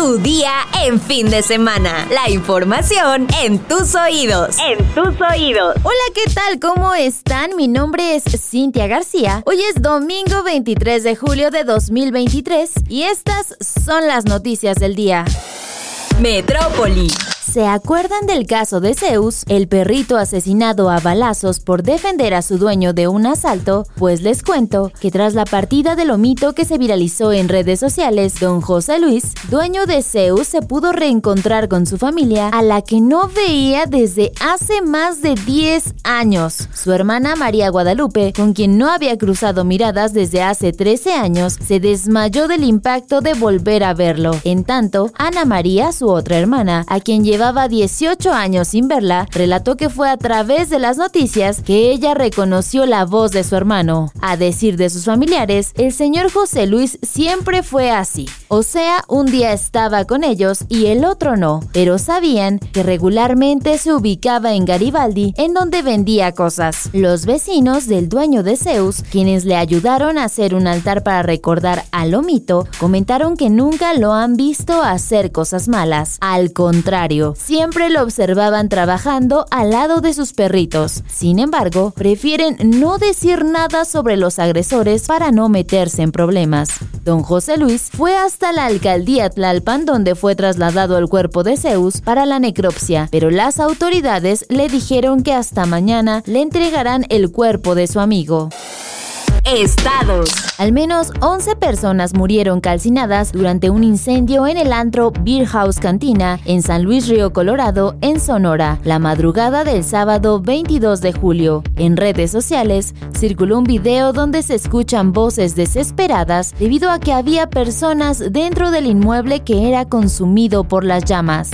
Tu día en fin de semana. La información en tus oídos. En tus oídos. Hola, ¿qué tal? ¿Cómo están? Mi nombre es Cintia García. Hoy es domingo 23 de julio de 2023 y estas son las noticias del día. Metrópoli. ¿Se acuerdan del caso de Zeus, el perrito asesinado a balazos por defender a su dueño de un asalto? Pues les cuento que tras la partida del omito que se viralizó en redes sociales, don José Luis, dueño de Zeus, se pudo reencontrar con su familia a la que no veía desde hace más de 10 años. Su hermana María Guadalupe, con quien no había cruzado miradas desde hace 13 años, se desmayó del impacto de volver a verlo. En tanto, Ana María, su otra hermana, a quien lleva llevaba 18 años sin verla, relató que fue a través de las noticias que ella reconoció la voz de su hermano. A decir de sus familiares, el señor José Luis siempre fue así. O sea, un día estaba con ellos y el otro no, pero sabían que regularmente se ubicaba en Garibaldi, en donde vendía cosas. Los vecinos del dueño de Zeus, quienes le ayudaron a hacer un altar para recordar al Lomito, comentaron que nunca lo han visto hacer cosas malas. Al contrario, siempre lo observaban trabajando al lado de sus perritos. Sin embargo, prefieren no decir nada sobre los agresores para no meterse en problemas. Don José Luis fue hasta la alcaldía Tlalpan donde fue trasladado el cuerpo de Zeus para la necropsia, pero las autoridades le dijeron que hasta mañana le entregarán el cuerpo de su amigo. Estados. Al menos 11 personas murieron calcinadas durante un incendio en el antro Beer House Cantina en San Luis Río Colorado, en Sonora, la madrugada del sábado 22 de julio. En redes sociales circuló un video donde se escuchan voces desesperadas debido a que había personas dentro del inmueble que era consumido por las llamas.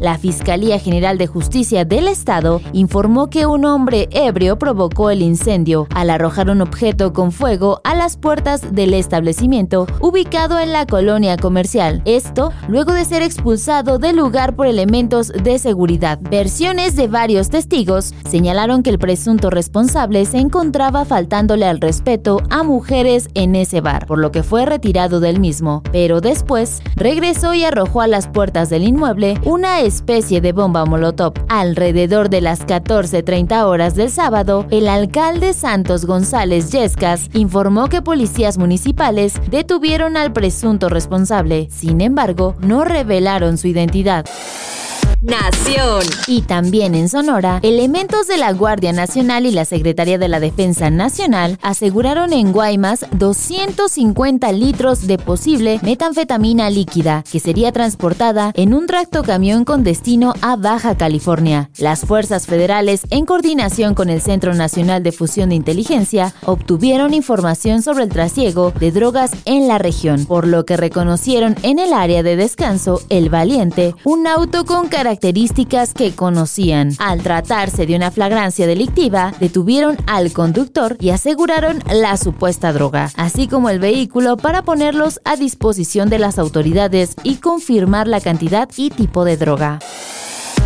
La Fiscalía General de Justicia del Estado informó que un hombre ebrio provocó el incendio al arrojar un objeto con fuego a las puertas del establecimiento ubicado en la colonia comercial. Esto luego de ser expulsado del lugar por elementos de seguridad. Versiones de varios testigos señalaron que el presunto responsable se encontraba faltándole al respeto a mujeres en ese bar, por lo que fue retirado del mismo. Pero después regresó y arrojó a las puertas del inmueble una especie de bomba molotov. Alrededor de las 14.30 horas del sábado, el alcalde Santos González Yescas informó que policías municipales detuvieron al presunto responsable. Sin embargo, no revelaron su identidad. Nación. Y también en Sonora, elementos de la Guardia Nacional y la Secretaría de la Defensa Nacional aseguraron en Guaymas 250 litros de posible metanfetamina líquida que sería transportada en un tractocamión con destino a Baja California. Las fuerzas federales, en coordinación con el Centro Nacional de Fusión de Inteligencia, obtuvieron información sobre el trasiego de drogas en la región, por lo que reconocieron en el área de descanso El Valiente un auto con características características que conocían. Al tratarse de una flagrancia delictiva, detuvieron al conductor y aseguraron la supuesta droga, así como el vehículo para ponerlos a disposición de las autoridades y confirmar la cantidad y tipo de droga.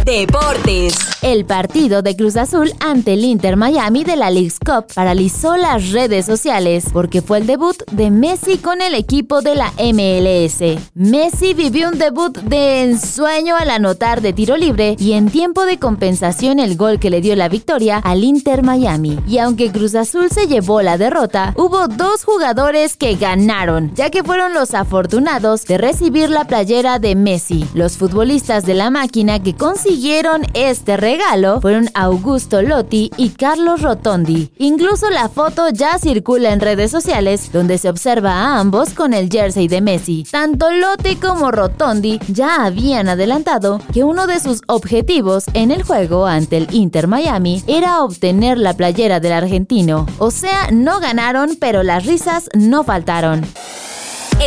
Deportes. El partido de Cruz Azul ante el Inter Miami de la League's Cup paralizó las redes sociales porque fue el debut de Messi con el equipo de la MLS. Messi vivió un debut de ensueño al anotar de tiro libre y en tiempo de compensación el gol que le dio la victoria al Inter Miami. Y aunque Cruz Azul se llevó la derrota, hubo dos jugadores que ganaron, ya que fueron los afortunados de recibir la playera de Messi, los futbolistas de la máquina que consiguieron siguieron este regalo fueron Augusto Lotti y Carlos Rotondi. Incluso la foto ya circula en redes sociales donde se observa a ambos con el jersey de Messi. Tanto Lotti como Rotondi ya habían adelantado que uno de sus objetivos en el juego ante el Inter Miami era obtener la playera del argentino. O sea, no ganaron, pero las risas no faltaron.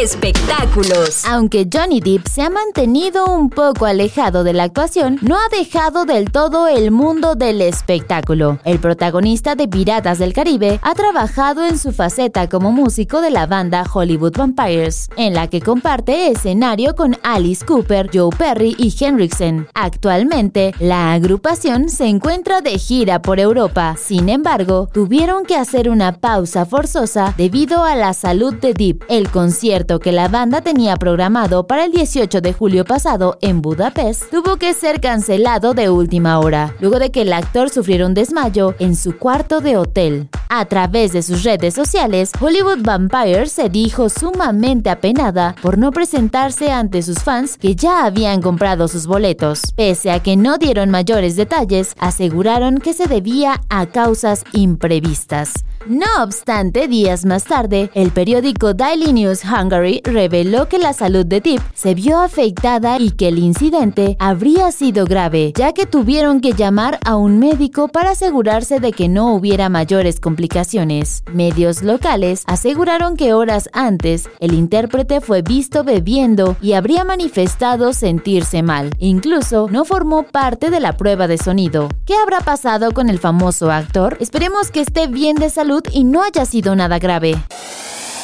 Espectáculos. Aunque Johnny Depp se ha mantenido un poco alejado de la actuación, no ha dejado del todo el mundo del espectáculo. El protagonista de Piratas del Caribe ha trabajado en su faceta como músico de la banda Hollywood Vampires, en la que comparte escenario con Alice Cooper, Joe Perry y Henriksen. Actualmente, la agrupación se encuentra de gira por Europa. Sin embargo, tuvieron que hacer una pausa forzosa debido a la salud de Deep. El concierto que la banda tenía programado para el 18 de julio pasado en Budapest tuvo que ser cancelado de última hora, luego de que el actor sufriera un desmayo en su cuarto de hotel. A través de sus redes sociales, Hollywood Vampire se dijo sumamente apenada por no presentarse ante sus fans que ya habían comprado sus boletos. Pese a que no dieron mayores detalles, aseguraron que se debía a causas imprevistas. No obstante, días más tarde, el periódico Daily News Reveló que la salud de Tip se vio afectada y que el incidente habría sido grave, ya que tuvieron que llamar a un médico para asegurarse de que no hubiera mayores complicaciones. Medios locales aseguraron que horas antes, el intérprete fue visto bebiendo y habría manifestado sentirse mal. Incluso no formó parte de la prueba de sonido. ¿Qué habrá pasado con el famoso actor? Esperemos que esté bien de salud y no haya sido nada grave.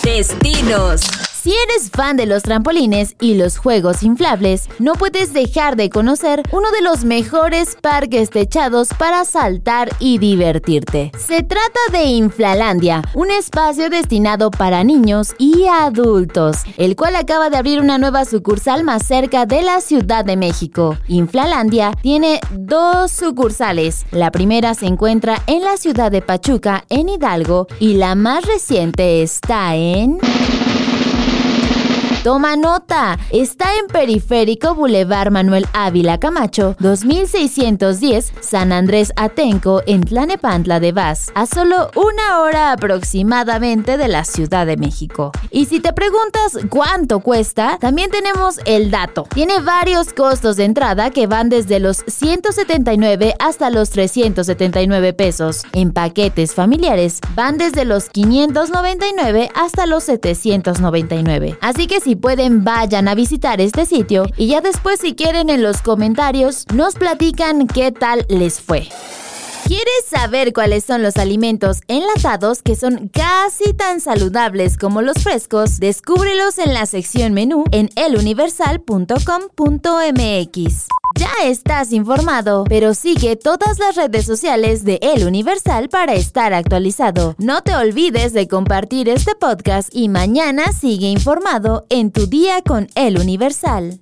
Destinos. Si eres fan de los trampolines y los juegos inflables, no puedes dejar de conocer uno de los mejores parques techados para saltar y divertirte. Se trata de Inflalandia, un espacio destinado para niños y adultos, el cual acaba de abrir una nueva sucursal más cerca de la Ciudad de México. Inflalandia tiene dos sucursales. La primera se encuentra en la ciudad de Pachuca, en Hidalgo, y la más reciente está en... Toma nota, está en Periférico Boulevard Manuel Ávila Camacho, 2610 San Andrés Atenco, en Tlanepantla de Vaz, a solo una hora aproximadamente de la Ciudad de México. Y si te preguntas cuánto cuesta, también tenemos el dato. Tiene varios costos de entrada que van desde los 179 hasta los 379 pesos. En paquetes familiares van desde los 599 hasta los 799. Así que si pueden, vayan a visitar este sitio y ya después si quieren en los comentarios nos platican qué tal les fue. ¿Quieres saber cuáles son los alimentos enlatados que son casi tan saludables como los frescos? Descúbrelos en la sección menú en eluniversal.com.mx. Ya estás informado, pero sigue todas las redes sociales de El Universal para estar actualizado. No te olvides de compartir este podcast y mañana sigue informado en tu día con El Universal.